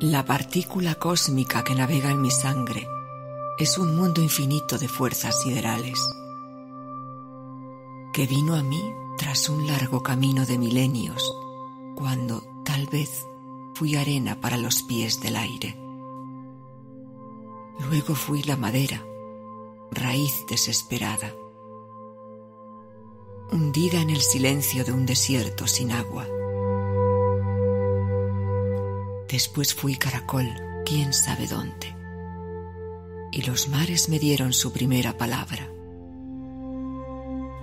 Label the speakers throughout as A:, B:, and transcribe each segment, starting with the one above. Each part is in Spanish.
A: La partícula cósmica que navega en mi sangre es un mundo infinito de fuerzas siderales, que vino a mí tras un largo camino de milenios, cuando tal vez fui arena para los pies del aire. Luego fui la madera, raíz desesperada, hundida en el silencio de un desierto sin agua. Después fui caracol, quién sabe dónde. Y los mares me dieron su primera palabra.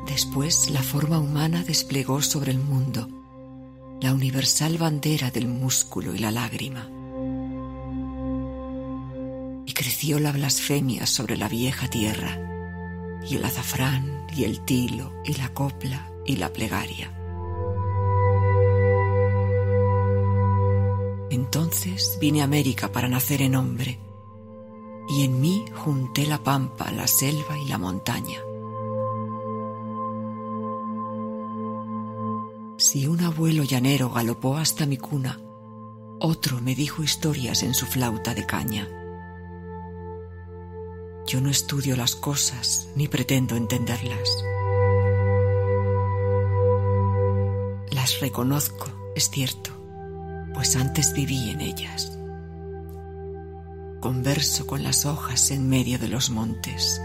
A: Después la forma humana desplegó sobre el mundo la universal bandera del músculo y la lágrima. Y creció la blasfemia sobre la vieja tierra, y el azafrán, y el tilo, y la copla, y la plegaria. Entonces vine a América para nacer en hombre, y en mí junté la pampa, la selva y la montaña. Si un abuelo llanero galopó hasta mi cuna, otro me dijo historias en su flauta de caña. Yo no estudio las cosas ni pretendo entenderlas. Las reconozco, es cierto, pues antes viví en ellas. Converso con las hojas en medio de los montes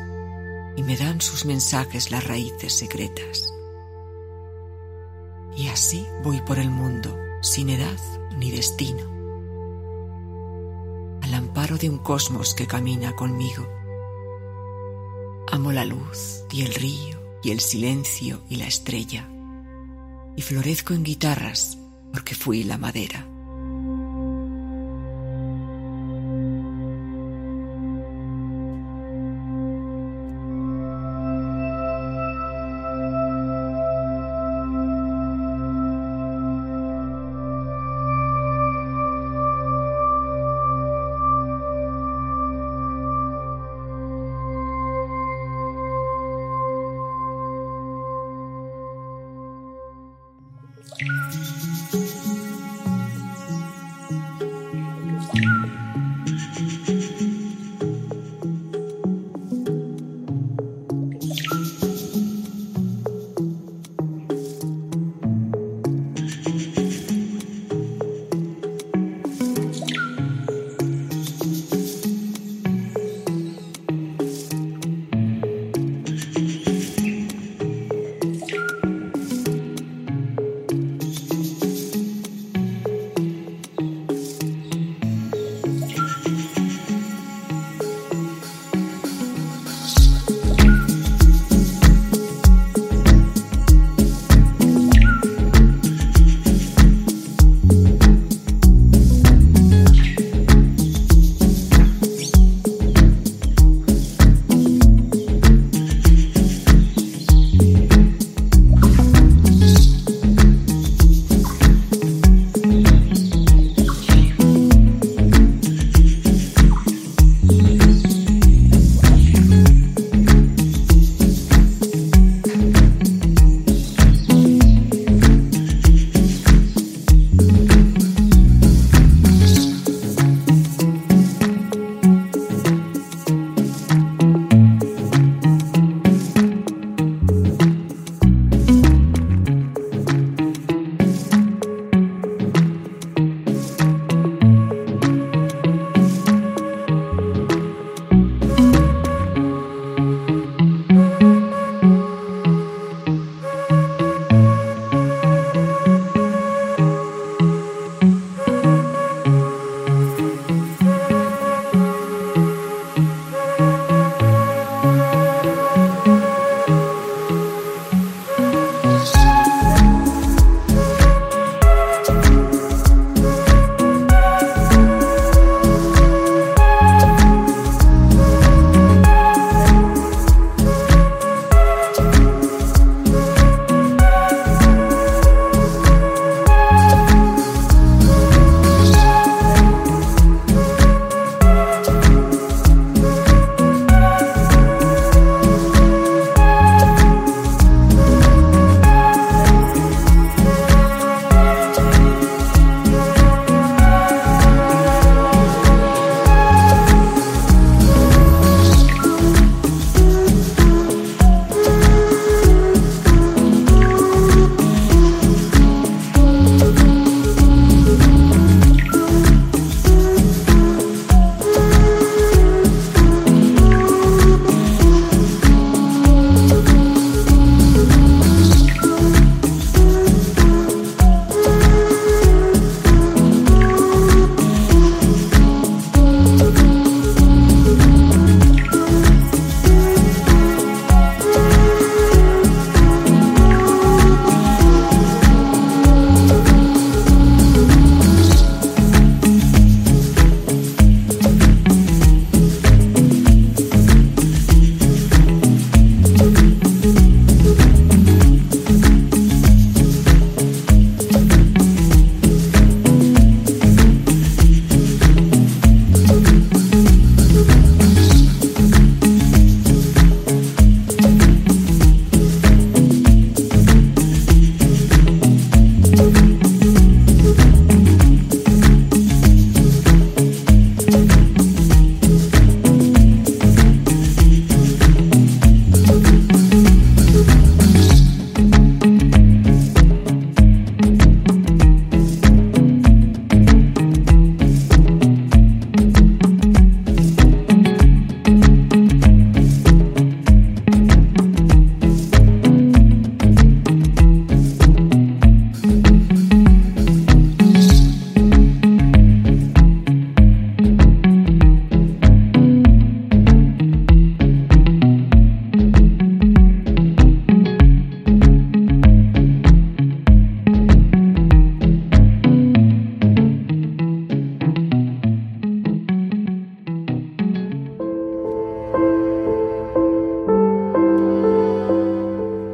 A: y me dan sus mensajes las raíces secretas. Y así voy por el mundo, sin edad ni destino, al amparo de un cosmos que camina conmigo. Amo la luz y el río y el silencio y la estrella, y florezco en guitarras porque fui la madera.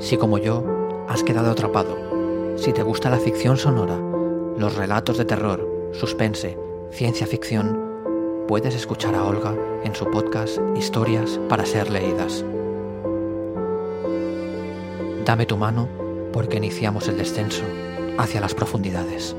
B: Si como yo has quedado atrapado, si te gusta la ficción sonora, los relatos de terror, suspense, ciencia ficción, puedes escuchar a Olga en su podcast Historias para ser leídas. Dame tu mano porque iniciamos el descenso hacia las profundidades.